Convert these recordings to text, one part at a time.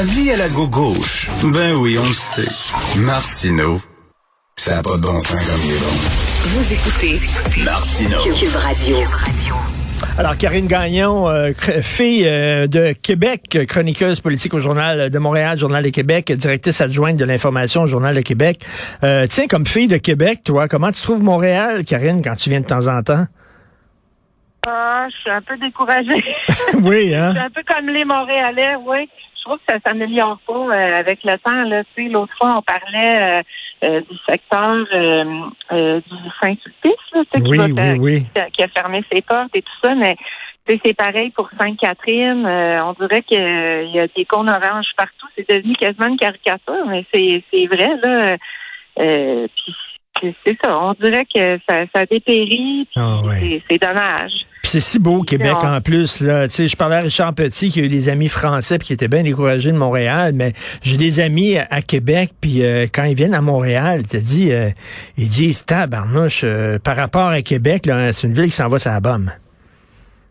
Avis à la gauche. Ben oui, on le sait. Martineau, ça n'a pas de bon sens comme il est bon. Vous écoutez Martineau. Cube Radio. Alors, Karine Gagnon, euh, fille euh, de Québec, chroniqueuse politique au Journal de Montréal, Journal de Québec, directrice adjointe de l'information au Journal de Québec. Euh, tiens, comme fille de Québec, toi, comment tu trouves Montréal, Karine, quand tu viens de temps en temps? Ah, je suis un peu découragée. oui, je hein? suis un peu comme les Montréalais, oui. Je trouve que ça s'améliore pas euh, avec le temps. Là. Tu sais, l'autre fois, on parlait euh, euh, du secteur euh, euh, du Saint-Sulpice, là, tu sais, qui, Oui, oui, oui. qui a- qui a fermé ses portes et tout ça, mais tu sais, c'est pareil pour Sainte-Catherine. Euh, on dirait qu'il y a des cônes oranges partout. C'est devenu quasiment une caricature, mais c'est c'est vrai, là. Euh, puis c'est- ça. On dirait que ça, ça dépérit. Ah ouais. c'est- dommage. C'est si beau, Québec, Non. en plus. Là. Tu sais, je parlais à Richard Petit, qui a eu des amis français, puis qui étaient bien découragés de Montréal, mais j'ai des amis à, à Québec, puis euh, quand ils viennent à Montréal, te dis, euh, ils disent, tabarnouche, euh, par rapport à Québec, c'est une ville qui s'en va la bombe.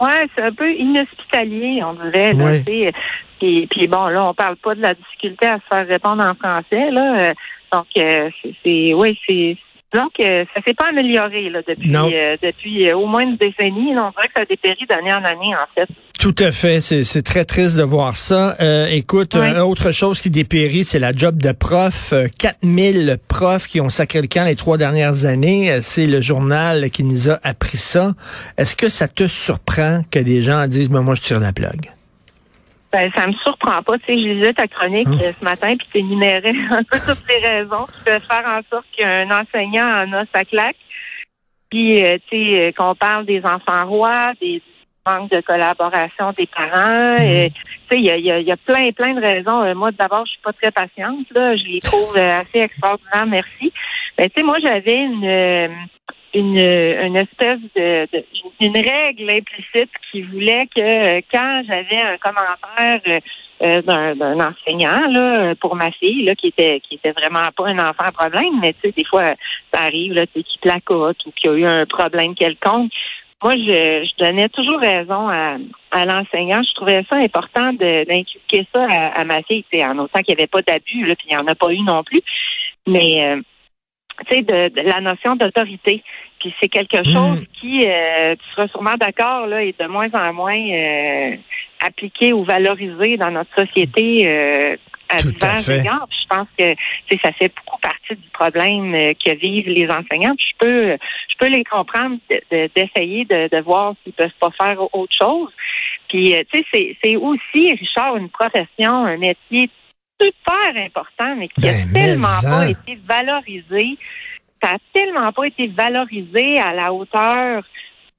Ouais, c'est un peu inhospitalier, on dirait. Là, Ouais. tu sais. Puis, puis bon, là, on parle pas de la difficulté à se faire répondre en français, là. Euh, Donc, euh, c'est, oui, c'est. Donc, euh, ça s'est pas amélioré là depuis euh, depuis euh, au moins une décennie. On dirait que ça dépérit d'année en année, en fait. Tout à fait, c'est très triste de voir ça. Euh, écoute, Oui. euh, autre chose qui dépérit, c'est la job de prof. Euh, 4000 profs qui ont sacré le camp les trois dernières années. C'est le journal qui nous a appris ça. Est-ce que ça te surprend que des gens disent, ben, moi, je tire la plug? Ben, ça me surprend pas. Tu sais, je lisais ta chronique Hum. euh, ce matin, puis tu énumérais un peu toutes les raisons qui peuvent faire en sorte qu'un enseignant en a sa claque. Puis, euh, tu sais, euh, qu'on parle des enfants rois, des manques de collaboration des parents. euh, tu sais, il y a, il y, a, il y a plein, plein de raisons. Moi, d'abord, je suis pas très patiente. Là. Je les trouve assez extraordinaires. Merci. Ben, tu sais, moi, j'avais une... une, une espèce de, une règle implicite qui voulait que euh, quand j'avais un commentaire euh, euh, d'un, enseignant là pour ma fille là qui était qui était vraiment pas un enfant à problème mais tu sais des fois ça arrive là tu qui placote ou qui a eu un problème quelconque moi je, je donnais toujours raison à, à l'enseignant je trouvais ça important d'inculquer ça à, à ma fille tu en autant qu'il n'y avait pas d'abus là puis il n'y en a pas eu non plus mais euh, tu sais, de, de la notion d'autorité. Puis c'est quelque Mm. chose qui, euh, tu seras sûrement d'accord, là, est de moins en moins euh, appliqué ou valorisé dans notre société euh, à Tout à divers égards. Je pense que ça fait beaucoup partie du problème que vivent les enseignants. Puis je peux, je peux les comprendre de- de- d'essayer de, de voir s'ils peuvent pas faire autre chose. Puis tu sais, c'est, aussi, Richard, une profession, un métier super important, mais qui Ben, a tellement pas en. été valorisé. Ça a tellement pas été valorisé à la hauteur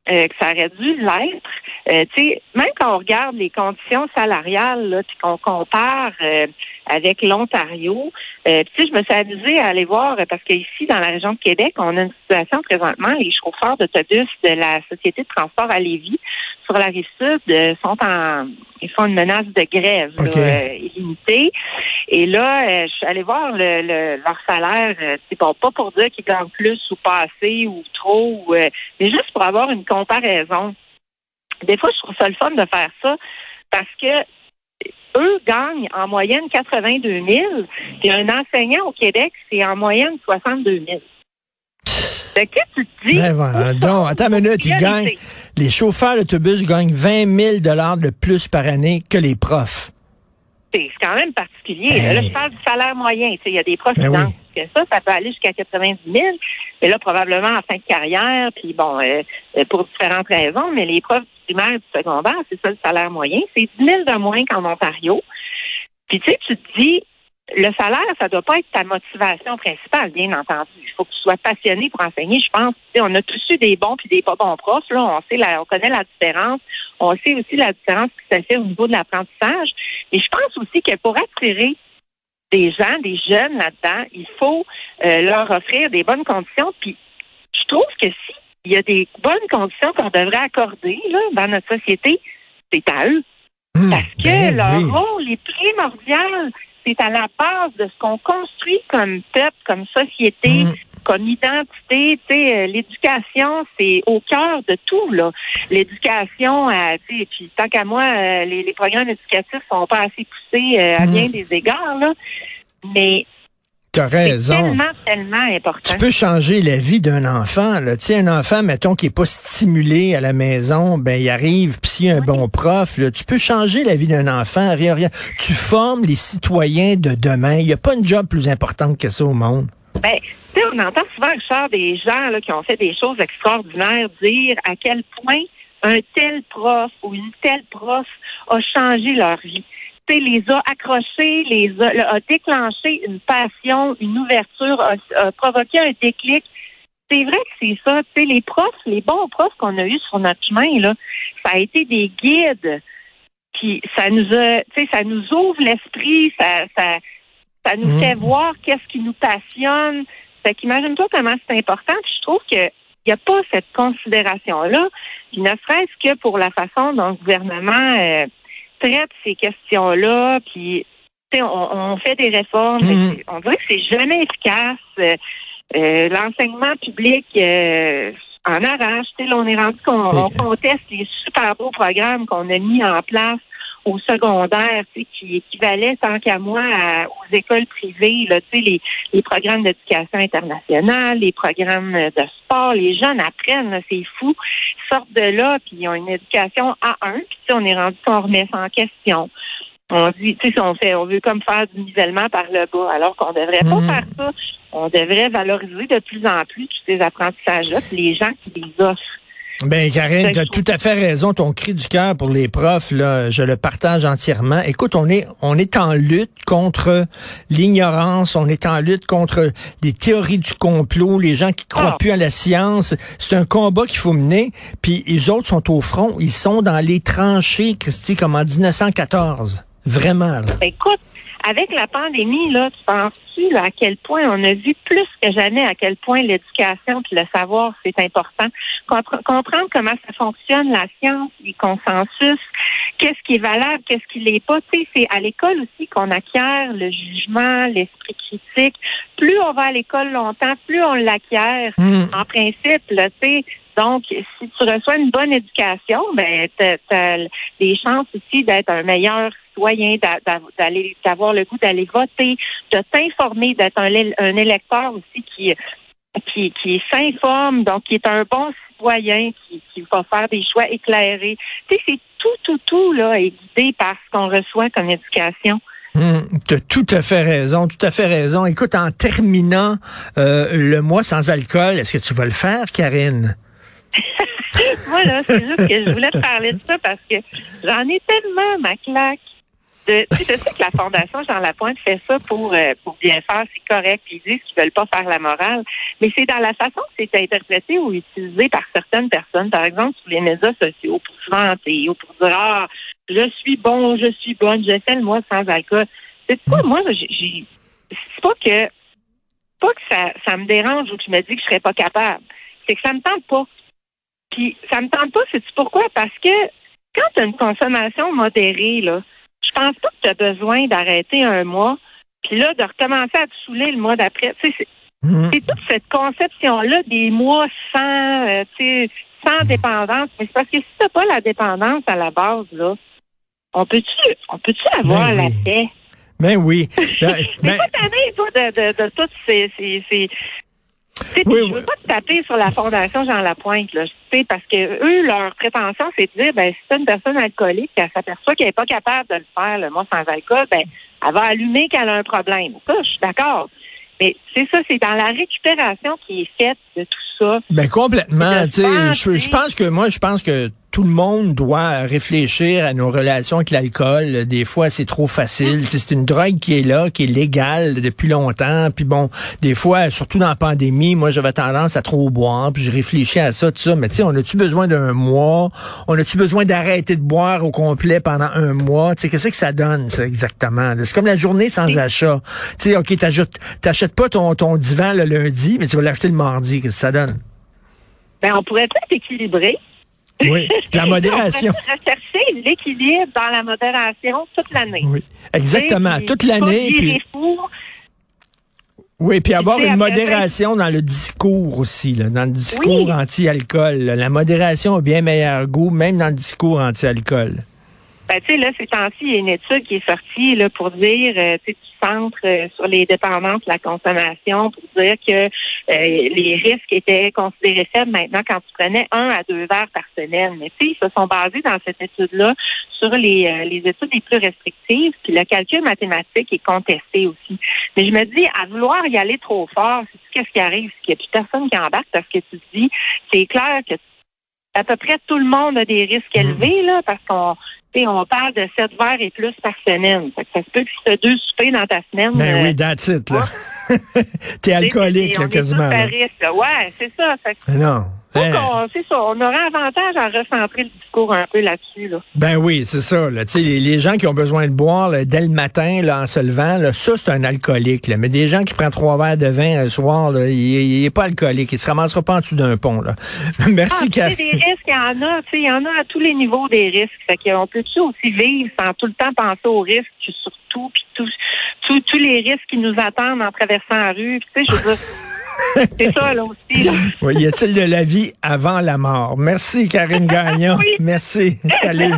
euh, que ça aurait dû l'être. Euh, tu sais, même quand on regarde les conditions salariales, puis qu'on compare euh, avec l'Ontario, euh, tu sais, je me suis amusée à aller voir euh, parce qu'ici, dans la région de Québec, on a une situation présentement, les chauffeurs d'autobus de la Société de transport à Lévis sur la rive sud euh, sont en ils font une menace de grève là, OK. euh, illimitée. Et là, euh, je suis allée voir le, le- leur salaire. euh, c'est bon, pas pour dire qu'ils gagnent plus ou pas assez ou trop, ou, euh, mais juste pour avoir une comparaison. Des fois, je trouve ça le fun de faire ça parce que eux gagnent en moyenne 82 000, puis un enseignant au Québec, c'est en moyenne 62 000. Fait que tu te dis... Ben, donc, attends une minute, ils priorités? gagnent, les chauffeurs d'autobus gagnent 20 000 de plus par année que les profs. C'est quand même particulier. Là, Hey. je parle du salaire moyen. Il y a des profs qui Ben oui. gagnent plus que ça. Ça peut aller jusqu'à 90 000. Mais là, probablement en fin de carrière, puis bon, euh, euh, pour différentes raisons, mais les profs du primaire et du secondaire, c'est ça le salaire moyen. C'est 10 000 de moins qu'en Ontario. Puis tu sais, tu te dis, le salaire, ça doit pas être ta motivation principale, bien entendu. Il faut que tu sois passionné pour enseigner. Je pense, on a tous eu des bons puis des pas bons profs. Là, on sait, la, on connaît la différence. On sait aussi la différence que ça fait au niveau de l'apprentissage. Mais je pense aussi que pour attirer des gens, des jeunes là-dedans. Il faut euh, leur offrir des bonnes conditions. Puis je trouve que si il y a des bonnes conditions qu'on devrait accorder là, dans notre société, c'est à eux. Hum, Parce que ben leur oui. rôle est primordial. C'est à la base de ce qu'on construit comme peuple, comme société, Hum. Comme identité. Tu sais, euh, l'éducation, c'est au cœur de tout là. L'éducation, euh, tu sais, puis tant qu'à moi, euh, les, les programmes éducatifs sont pas assez poussés euh, à Hum. bien des égards là. Mais T'as c'est raison. tellement, tellement important. Tu peux changer la vie d'un enfant. Là. Tu sais, un enfant, mettons, qui est pas stimulé à la maison, ben il arrive, puis s'il y a un bon prof, là, tu peux changer la vie d'un enfant. Rien, rien. Tu formes les citoyens de demain. Il n'y a pas une job plus importante que ça au monde. Ben, tu sais, on entend souvent, Richard, des gens là, qui ont fait des choses extraordinaires dire à quel point un tel prof ou une telle prof a changé leur vie. Tu les a accrochés, les a, le- a déclenché une passion, une ouverture, a, provoqué un déclic. C'est vrai que c'est ça. Tu les profs, les bons profs qu'on a eus sur notre chemin, là, ça a été des guides. Puis ça nous a, ça nous ouvre l'esprit, ça, ça, ça nous Mm. fait voir qu'est-ce qui nous passionne. Fait qu'imagine-toi comment c'est important. Puis je trouve que il n'y a pas cette considération-là. Puis ne serait-ce que pour la façon dont le gouvernement euh, traite ces questions-là, puis tu sais, on, on fait des réformes, Mm. on dirait que c'est jamais efficace. Euh, euh, L'enseignement public en arrache. Tu sais, là, on est rendu qu'on on conteste les super beaux programmes qu'on a mis en place au secondaire, tu sais, qui équivalaient tant qu'à moi à- aux écoles privées, là, tu sais, les, les programmes d'éducation internationale, les programmes de sport, les jeunes apprennent, c'est fou, Ils sortent de là, puis ils ont une éducation à un, puis tu sais, on est rendu qu'on remet ça en question. On dit, tu sais, on fait, on veut comme faire du nivellement par le bas, alors qu'on devrait pas Mhm. faire ça. On devrait valoriser de plus en plus tous ces apprentissages-là, puis les gens qui les offrent. Ben, Karine, Ben, tu as tout à fait raison. Ton cri du cœur pour les profs, là, je le partage entièrement. Écoute, on est, on est en lutte contre l'ignorance, on est en lutte contre les théories du complot, les gens qui croient Ah. plus à la science. C'est un combat qu'il faut mener. Puis les autres sont au front. Ils sont dans les tranchées, Christy, comme en 1914. Vraiment, là. Ben, écoute, avec la pandémie, là, tu penses-tu là, à quel point on a vu plus que jamais à quel point l'éducation et le savoir, c'est important? Compre- comprendre comment ça fonctionne, la science, les consensus, qu'est-ce qui est valable, qu'est-ce qui l'est pas. Tu sais, c'est à l'école aussi qu'on acquiert le jugement, l'esprit critique. Plus on va à l'école longtemps, plus on l'acquiert Hum. en principe, là, tu sais. Donc, si tu reçois une bonne éducation, ben, t'as, t'as des chances aussi d'être un meilleur citoyen, d'a- d'a- d'aller, d'avoir le goût d'aller voter, de t'informer, d'être un, électeur aussi qui, qui, s'informe, donc qui est un bon citoyen, qui, qui va faire des choix éclairés. Tu sais, c'est tout, tout, tout, là, est guidé par ce qu'on reçoit comme éducation. Hum, tu as tout à fait raison, tout à fait raison. Écoute, en terminant euh, le mois sans alcool, est-ce que tu vas le faire, Karine? Voilà, c'est juste que je voulais te parler de ça parce que j'en ai tellement ma claque. De, tu sais, sais que la Fondation Jean Lapointe fait ça pour, euh, pour bien faire, c'est correct, ils disent qu'ils veulent pas faire la morale, mais c'est dans la façon que c'est interprété ou utilisé par certaines personnes, par exemple sur les médias sociaux, pour se vanter ou pour dire Ah, je suis bon, je suis bonne, je fais le mois sans alcool. C'est quoi, moi, j'ai- c'est pas que pas que ça, ça me dérange ou que je me dis que je serais pas capable. C'est que ça me tente pas. Puis ça me tente pas, c'est pourquoi? Parce que quand tu as une consommation modérée, là, je pense pas que tu as besoin d'arrêter un mois, puis là, de recommencer à te saouler le mois d'après. Sais, c'est toute cette conception-là des mois sans, euh, tu sais, sans dépendance. Mais c'est parce que si t'as pas la dépendance à la base, là, on peut-tu, on peut-tu avoir Ben la paix? Ben oui. Ben, Mais ben, pas tanné, toi, de, de, de toutes ces. ces, ces- Oui, je veux oui. pas te taper sur la Fondation Jean Lapointe, là. Parce que eux, leur prétention, c'est de dire, ben, si c'est une personne alcoolique, elle s'aperçoit qu'elle n'est pas capable de le faire, le mois sans alcool, ben, elle va allumer qu'elle a un problème. Ça, je suis d'accord. Mais c'est ça, c'est dans la récupération qui est faite de tout ça. ben complètement. Je, je pense que moi, je pense que tout le monde doit réfléchir à nos relations avec l'alcool. Des fois, c'est trop facile. C'est une drogue qui est là, qui est légale depuis longtemps. Puis bon, des fois, surtout dans la pandémie, moi, j'avais tendance à trop boire. Puis je réfléchis à ça, tout ça. Mais tu sais, on a-tu besoin d'un mois? On a-tu besoin d'arrêter de boire au complet pendant un mois? Tu sais, qu'est-ce que ça donne, ça, exactement? C'est comme la journée sans achat. Tu sais, OK, t'achètes pas ton, ton divan le lundi, mais tu vas l'acheter le mardi. Qu'est-ce que ça donne? Ben, on pourrait être équilibré. Oui, la modération. on rechercher l'équilibre dans la modération toute l'année. Oui, exactement, toute l'année. Puis... Oui, puis avoir une modération dans le discours aussi, là, dans le discours anti-alcool. La modération a bien meilleur goût, même dans le discours anti-alcool. Ben, tu sais, là, ces temps-ci, il y a une étude qui est sortie là, pour dire, euh, tu centre euh, sur les dépendances, la consommation, pour dire que euh, les risques étaient considérés faibles maintenant quand tu prenais un à deux verres par semaine. Mais tu sais, ils se sont basés dans cette étude-là sur les, les études les plus restrictives, puis le calcul mathématique est contesté aussi. Mais je me dis, à vouloir y aller trop fort, qu'est-ce qui arrive? C'est qu'il n'y a plus personne qui embarque parce que tu te dis, c'est clair que à peu près tout le monde a des risques mmh. élevés, là, parce qu'on on parle de 7 verres et plus par semaine. Ça, se peut que tu fais deux soupers dans ta semaine. Ben oui, that's it, là. T'es alcoolique, là, quasiment. Ouais, c'est ça. non. Hein? C'est ça. On aurait avantage à recentrer le discours un peu là-dessus. Là. Ben oui, c'est ça. Là. Les, les gens qui ont besoin de boire dès le matin là, en se levant, là, ça, c'est un alcoolique. Là. Mais des gens qui prennent trois verres de vin le soir, là, il n'est pas alcoolique. Il se ramassera pas en dessous d'un pont. Là. Merci, ah, Cathy. des risques, il y en a. Il y en a à tous les niveaux des risques. Fait qu'on peut-tu aussi vivre sans tout le temps penser aux risques, puis tous, les risques qui nous attendent en traversant la rue. Tu sais, je veux dire... C'est ça, là aussi. Oui, y a-t-il de la vie avant la mort? Merci, Karine Gagnon. Merci. Salut.